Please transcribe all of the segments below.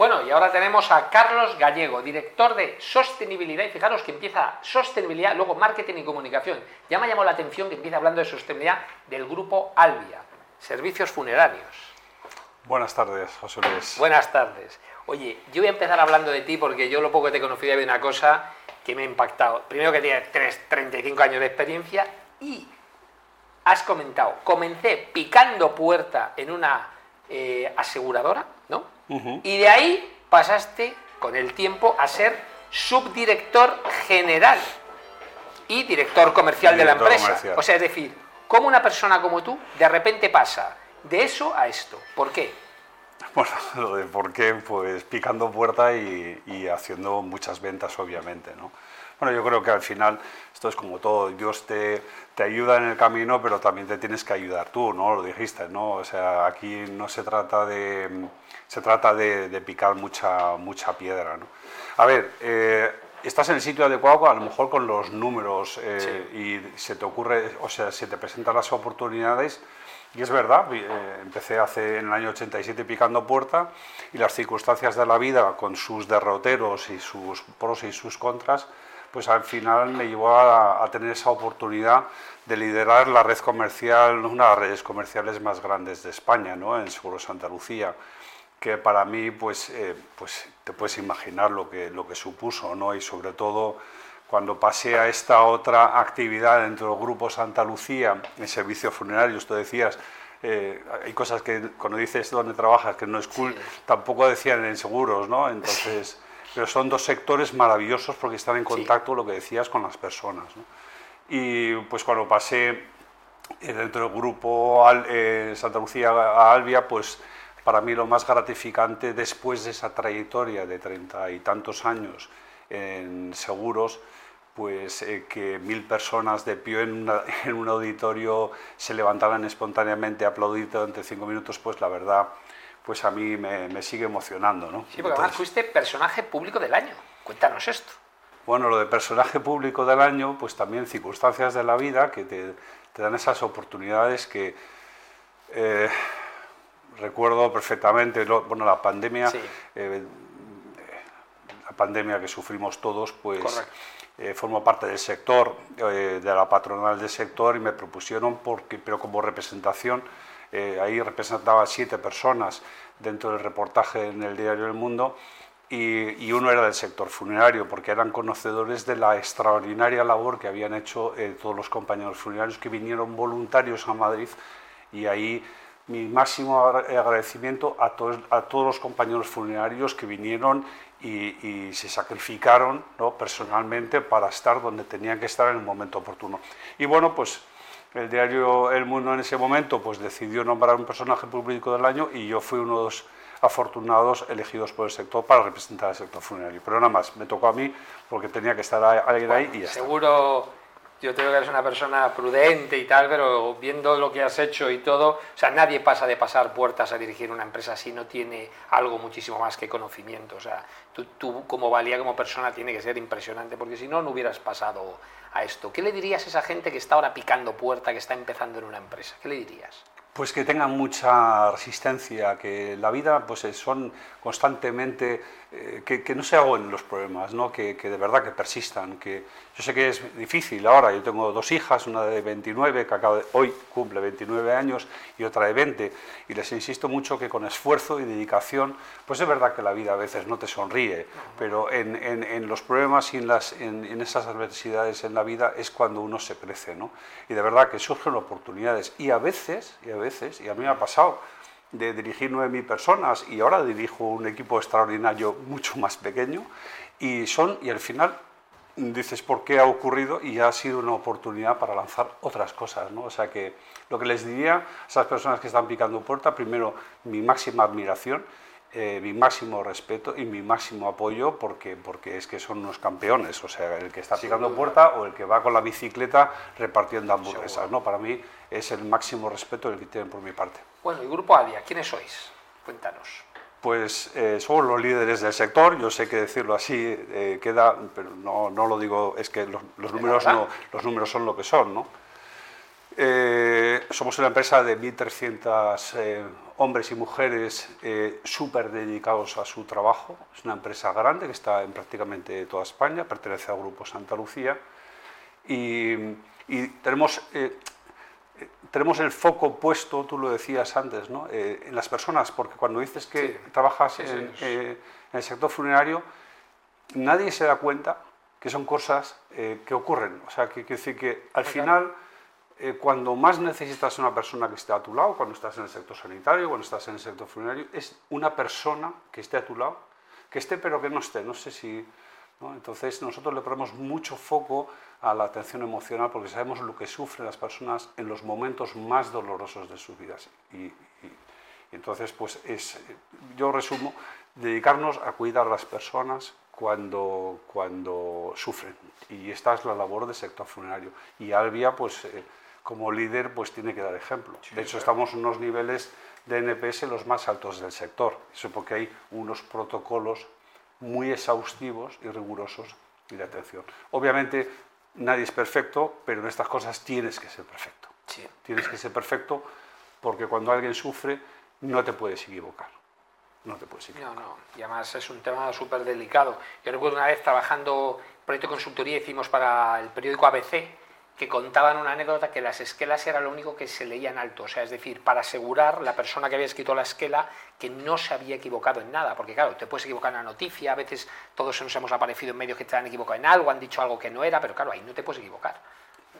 Bueno, y ahora tenemos a Carlos Gallego, director de sostenibilidad. Y fijaros que empieza sostenibilidad, luego marketing y comunicación. Ya me llamó la atención que empieza hablando de sostenibilidad del grupo Albia, servicios funerarios. Buenas tardes, José Luis. Buenas tardes. Oye, yo voy a empezar hablando de ti porque yo lo poco que te he conocido hay una cosa que me ha impactado. Primero que tienes 35 años de experiencia y has comentado, comencé picando puerta en una eh, aseguradora, Y de ahí pasaste con el tiempo a ser subdirector general y director comercial de la empresa. O sea, es decir, ¿cómo una persona como tú de repente pasa de eso a esto? ¿Por qué? Bueno, lo de por qué, pues picando puerta y, y haciendo muchas ventas, obviamente, ¿no? Bueno, yo creo que al final esto es como todo, Dios te, te ayuda en el camino, pero también te tienes que ayudar tú, ¿no? Lo dijiste, ¿no? O sea, aquí no se trata de, se trata de, picar mucha, mucha piedra, ¿no? A ver, eh, estás en el sitio adecuado, a lo mejor con los números eh, y se te ocurre, o sea, se te presentan las oportunidades. Y es verdad, eh, empecé hace en el año 87 picando puerta y las circunstancias de la vida con sus derroteros y sus pros y sus contras pues al final me llevó a, tener esa oportunidad de liderar la red comercial, una de las redes comerciales más grandes de España, ¿no? en Seguro Santa Lucía, que para mí, pues, eh, pues te puedes imaginar lo que, lo que supuso, ¿no? y sobre todo cuando pasé a esta otra actividad dentro del Grupo Santa Lucía, en servicios funerarios, tú decías, eh, hay cosas que cuando dices dónde trabajas, que no es cool, tampoco decían en seguros, ¿no? Entonces pero son dos sectores maravillosos porque están en contacto, lo que decías, con las personas. Y pues cuando pasé eh, dentro del grupo eh, Santa Lucía a Albia, pues para mí lo más gratificante después de esa trayectoria de treinta y tantos años en seguros, pues eh, que mil personas de pie en, en, un auditorio se levantaran espontáneamente a aplaudir durante cinco minutos, pues la verdad pues a mí me, sigue emocionando. ¿no? Sí, porque además fuiste personaje público del año. Cuéntanos esto. Bueno, lo de personaje público del año, pues también circunstancias de la vida que te, dan esas oportunidades que eh, recuerdo perfectamente, bueno, la pandemia, eh, la pandemia que sufrimos todos, pues eh, formo parte del sector, de la patronal del sector y me propusieron, porque, pero como representación, eh, ahí representaba siete personas dentro del reportaje en el diario El Mundo y, uno era del sector funerario, porque eran conocedores de la extraordinaria labor que habían hecho eh, todos los compañeros funerarios que vinieron voluntarios a Madrid y ahí mi máximo agradecimiento a todos, a todos los compañeros funerarios que vinieron y, se sacrificaron ¿no? personalmente para estar donde tenían que estar en el momento oportuno. Y bueno, pues el diario El Mundo en ese momento pues decidió nombrar un personaje público del año y yo fui uno de los afortunados elegidos por el sector para representar al sector funerario. Pero nada más, me tocó a mí porque tenía que estar alguien ahí y ya Seguro, yo creo que eres una persona prudente y tal, pero viendo lo que has hecho y todo, o sea, nadie pasa de pasar puertas a dirigir una empresa si no tiene algo muchísimo más que conocimiento. O sea, tú como valía como persona tiene que ser impresionante, porque si no, no hubieras pasado a esto. ¿Qué le dirías a esa gente que está ahora picando puerta, que está empezando en una empresa? ¿Qué le dirías? Pues que tengan mucha resistencia, que la vida pues son constantemente eh, que, no se en los problemas, ¿no? Que, de verdad que persistan. Que yo sé que es difícil ahora, yo tengo dos hijas, una de 29, que acaba de, hoy cumple 29 años, y otra de 20, y les insisto mucho que con esfuerzo y dedicación, pues es verdad que la vida a veces no te sonríe, pero en, los problemas y en, las, en, esas adversidades en la vida es cuando uno se crece, ¿no? Y de verdad que surgen oportunidades, y a veces, y a veces, y a mí me ha pasado, de dirigir 9.000 personas y ahora dirijo un equipo extraordinario mucho más pequeño y son, y al final dices por qué ha ocurrido y ha sido una oportunidad para lanzar otras cosas, ¿no? O sea que lo que les diría a esas personas que están picando puerta, primero mi máxima admiración, eh, mi máximo respeto y mi máximo apoyo porque, porque es que son unos campeones, o sea, el que está picando puerta o el que va con la bicicleta repartiendo hamburguesas, ¿no? Para mí es el máximo respeto el que tienen por mi parte. Bueno, y Grupo Adia, ¿quiénes sois? Cuéntanos. Pues eh, somos los líderes del sector, yo sé que decirlo así eh, queda, pero no, no, lo digo, es que los, números no, los números son lo que son, ¿no? Eh, somos una empresa de 1.300 eh, hombres y mujeres eh, súper dedicados a su trabajo. Es una empresa grande que está en prácticamente toda España, pertenece al Grupo Santa Lucía. Y, tenemos, tenemos el foco puesto, tú lo decías antes, ¿no? en las personas, porque cuando dices que trabajas en, el sector funerario, nadie se da cuenta que son cosas que ocurren. O sea, que, que decir que al final eh, cuando más necesitas una persona que esté a tu lado, cuando estás en el sector sanitario, cuando estás en el sector funerario, es una persona que esté a tu lado, que esté pero que no esté. No sé si. Entonces, nosotros le ponemos mucho foco a la atención emocional porque sabemos lo que sufren las personas en los momentos más dolorosos de sus vidas. Y, entonces, pues es, yo resumo, dedicarnos a cuidar a las personas cuando, cuando sufren. Y esta es la labor del sector funerario. Y Albia, pues. Eh, como líder pues tiene que dar ejemplo. de hecho, estamos en unos niveles de NPS los más altos del sector. Eso porque hay unos protocolos muy exhaustivos y rigurosos de atención. Obviamente nadie es perfecto, pero en estas cosas tienes que ser perfecto. Tienes que ser perfecto porque cuando alguien sufre no te puedes equivocar. No te puedes equivocar. No, no. Y además es un tema súper delicado. Yo recuerdo una vez trabajando proyecto de consultoría hicimos para el periódico ABC que contaban una anécdota que las esquelas era lo único que se leía en alto, o sea, es decir, para asegurar la persona que había escrito la esquela que no se había equivocado en nada, porque claro, te puedes equivocar en una noticia, a veces todos nos hemos aparecido en medios que te han equivocado en algo, han dicho algo que no era, pero claro, ahí no te puedes equivocar.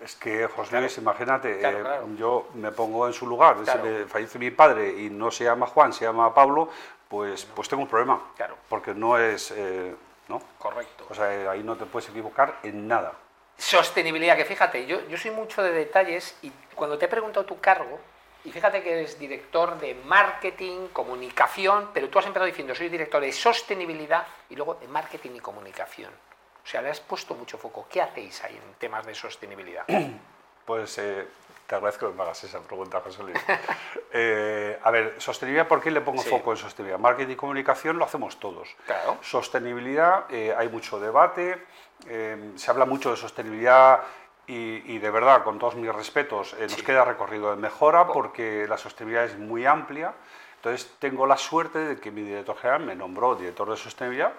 Es que, José Luis, imagínate, eh, yo me pongo en su lugar, si me fallece mi padre y no se llama Juan, se llama Pablo, pues, pues tengo un problema, claro. porque no es... Eh, ¿no? Correcto. O sea, ahí no te puedes equivocar en nada. Sostenibilidad, que fíjate, yo, yo soy mucho de detalles y cuando te he preguntado tu cargo, y fíjate que eres director de marketing, comunicación, pero tú has empezado diciendo, soy director de sostenibilidad y luego de marketing y comunicación. O sea, le has puesto mucho foco. ¿Qué hacéis ahí en temas de sostenibilidad? Pues eh, te agradezco que me hagas esa pregunta, José Luis. Eh, a ver, sostenibilidad, ¿por qué le pongo foco en sostenibilidad? Marketing y comunicación lo hacemos todos. Claro. Sostenibilidad, eh, hay mucho debate, se habla mucho de sostenibilidad y, de verdad, con todos mis respetos, nos queda recorrido de mejora porque la sostenibilidad es muy amplia. Entonces, tengo la suerte de que mi director general me nombró director de sostenibilidad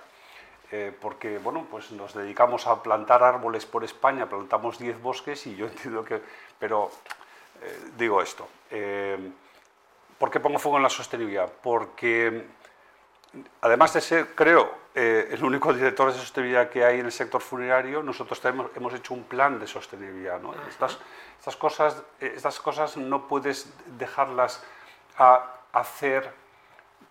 porque bueno, pues nos dedicamos a plantar árboles por España, plantamos 10 bosques y yo entiendo que... Pero eh, digo esto. Eh, ¿Por qué pongo fuego en la sostenibilidad? Porque además de ser, creo, eh, el único director de sostenibilidad que hay en el sector funerario, nosotros tenemos, hemos hecho un plan de sostenibilidad. Estas, estas, cosas, estas cosas no puedes dejarlas a hacer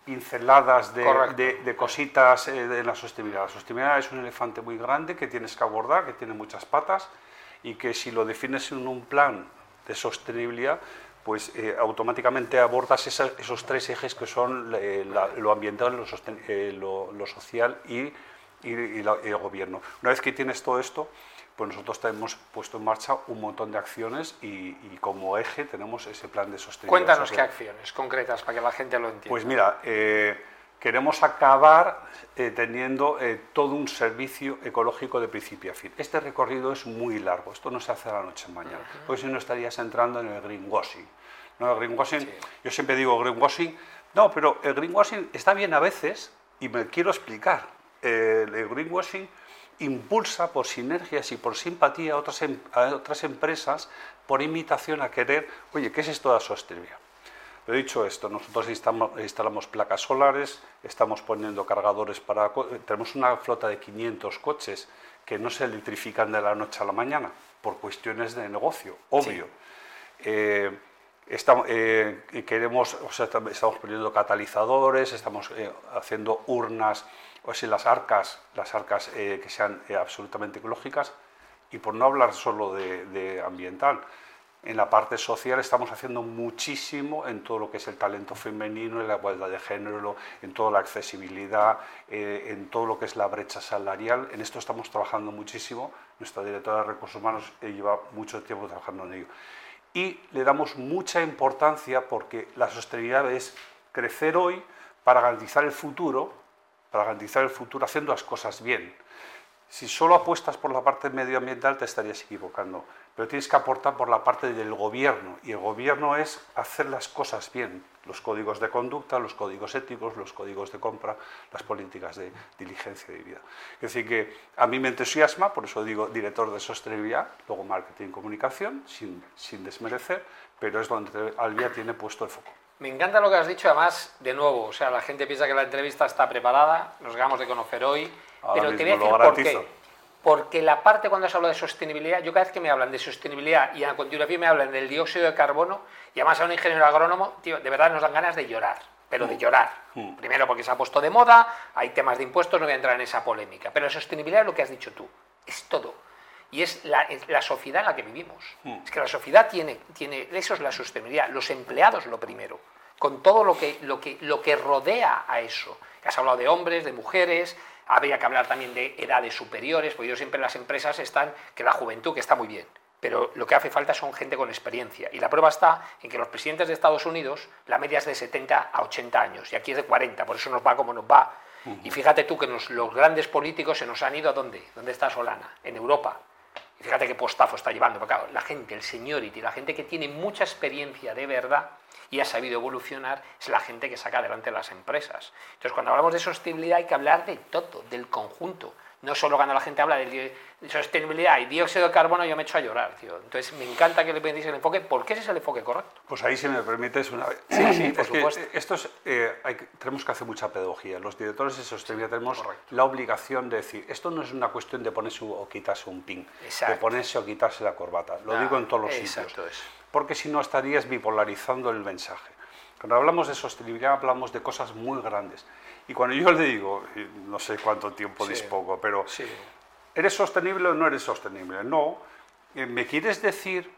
pinceladas de, de, cositas de la sostenibilidad. La sostenibilidad es un elefante muy grande que tienes que abordar, que tiene muchas patas y que si lo defines en un plan de sostenibilidad, pues eh, automáticamente abordas esos tres ejes que son eh, lo ambiental, lo, eh, lo, social y, el gobierno. Una vez que tienes todo esto, pues nosotros hemos puesto en marcha un montón de acciones y, como eje tenemos ese plan de sostenibilidad. Cuéntanos qué acciones concretas para que la gente lo entienda. Pues mira, queremos acabar eh, teniendo eh, todo un servicio ecológico de principio a fin. Este recorrido es muy largo, esto no se hace a la noche mañana, porque si no estarías entrando en el greenwashing. ¿No? El greenwashing Yo siempre digo greenwashing, no, pero el greenwashing está bien a veces y me quiero explicar. el greenwashing impulsa por sinergias y por simpatía a otras, em, a otras empresas, por imitación a querer, oye, ¿qué es esto de la sostenibilidad? He dicho esto, nosotros instalamos placas solares, estamos poniendo cargadores para... Tenemos una flota de 500 coches que no se electrifican de la noche a la mañana por cuestiones de negocio, obvio. Eh, estamos, eh, queremos, estamos poniendo catalizadores, estamos eh, haciendo urnas, o sea, las arcas, las arcas que sean absolutamente ecológicas, y por no hablar solo de ambiental, en la parte social estamos haciendo muchísimo en todo lo que es el talento femenino, en la igualdad de género, en toda la accesibilidad, eh, en todo lo que es la brecha salarial. En esto estamos trabajando muchísimo. Nuestra directora de Recursos Humanos eh, lleva mucho tiempo trabajando en ello. Y le damos mucha importancia porque la sostenibilidad es crecer hoy para garantizar el futuro, para garantizar el futuro haciendo las cosas bien. Si solo apuestas por la parte medioambiental te estarías equivocando, pero tienes que aportar por la parte del gobierno y el gobierno es hacer las cosas bien, los códigos de conducta, los códigos éticos, los códigos de compra, las políticas de diligencia de vida. Es decir, que a mí me entusiasma, por eso digo director de sostenibilidad, luego marketing y comunicación, sin, sin desmerecer, pero es donde Albia tiene puesto el foco. Me encanta lo que has dicho, además, de nuevo, o sea, la gente piensa que la entrevista está preparada, nos acabamos de conocer hoy, pero te voy a decir por qué. Porque la parte cuando se habla de sostenibilidad, yo cada vez que me hablan de sostenibilidad y a continuación me hablan del dióxido de carbono, y además a un ingeniero agrónomo, tío, de verdad nos dan ganas de llorar, pero de mm. llorar. Mm. Primero porque se ha puesto de moda, hay temas de impuestos, no voy a entrar en esa polémica, pero la sostenibilidad es lo que has dicho tú, es todo. Y es la, la sociedad en la que vivimos. Mm. Es que la sociedad tiene, tiene, eso es la sostenibilidad, los empleados lo primero, con todo lo que, lo que, lo que rodea a eso. Has hablado de hombres, de mujeres, habría que hablar también de edades superiores, porque yo siempre en las empresas están que la juventud, que está muy bien, pero lo que hace falta son gente con experiencia. Y la prueba está en que los presidentes de Estados Unidos, la media es de 70 a 80 años, y aquí es de 40, por eso nos va como nos va. Y fíjate tú que los grandes políticos se nos han ido a dónde? ¿Dónde está Solana? En Europa. Y fíjate qué postazo está llevando, porque la gente, el seniority, la gente que tiene mucha experiencia de verdad, y ha sabido evolucionar es la gente que saca adelante las empresas. Entonces, cuando hablamos de sostenibilidad hay que hablar de todo, del conjunto. No solo cuando la gente habla de sostenibilidad y dióxido de carbono, yo me echo a llorar, tío. Entonces, me encanta que le penséis el enfoque, porque ese es el enfoque correcto. Pues ahí, si me permites, una vez. Sí, sí, por supuesto. esto es, eh, hay, tenemos que hacer mucha pedagogía. Los directores de sostenibilidad tenemos la obligación de decir, esto no es una cuestión de ponerse o quitarse un pin, de ponerse o quitarse la corbata. Lo digo en todos los exacto sitios porque si no estarías bipolarizando el mensaje. Cuando hablamos de sostenibilidad hablamos de cosas muy grandes. Y cuando yo le digo, no sé cuánto tiempo dispongo, pero ¿eres sostenible o no eres sostenible? No. Eh, ¿Me quieres decir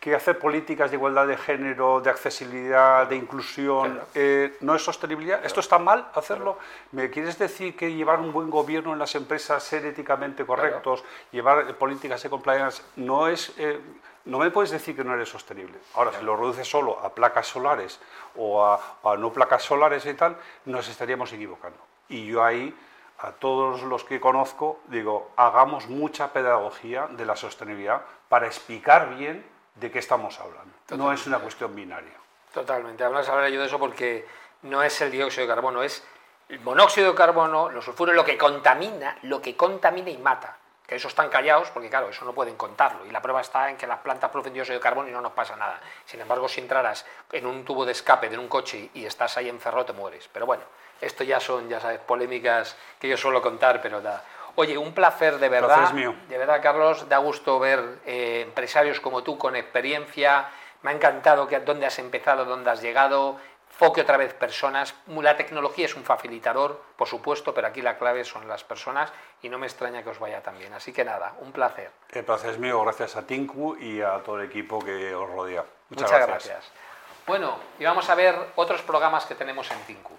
que hacer políticas de igualdad de género, de accesibilidad, de inclusión, eh, no es sostenibilidad. ¿Esto está mal hacerlo? ¿Me quieres decir que llevar un buen gobierno en las empresas, ser éticamente correctos, llevar políticas de compliance, no es... Eh, no me puedes decir que no eres sostenible. Ahora, si lo reduces solo a placas solares o a, no placas solares y tal, nos estaríamos equivocando. Y yo ahí, a todos los que conozco, digo, hagamos mucha pedagogía de la sostenibilidad para explicar bien de qué estamos hablando. No es una cuestión binaria. Totalmente. Hablas ahora yo de eso porque no es el dióxido de carbono, es el monóxido de carbono, los sulfuros, lo que contamina, lo que contamina y mata que eso están callados porque claro, eso no pueden contarlo y la prueba está en que las plantas producen dióxido de carbono y no nos pasa nada. Sin embargo, si entraras en un tubo de escape de un coche y estás ahí encerrado te mueres. Pero bueno, esto ya son, ya sabes, polémicas que yo suelo contar, pero da. Oye, un placer de verdad. mío. De verdad, Carlos, da gusto ver eh, empresarios como tú con experiencia. Me ha encantado que dónde has empezado, dónde has llegado foque otra vez personas. La tecnología es un facilitador, por supuesto, pero aquí la clave son las personas y no me extraña que os vaya tan bien. Así que nada, un placer. El placer es mío, gracias a Tinku y a todo el equipo que os rodea. Muchas, gracias. gracias. Bueno, y vamos a ver otros programas que tenemos en Tinku.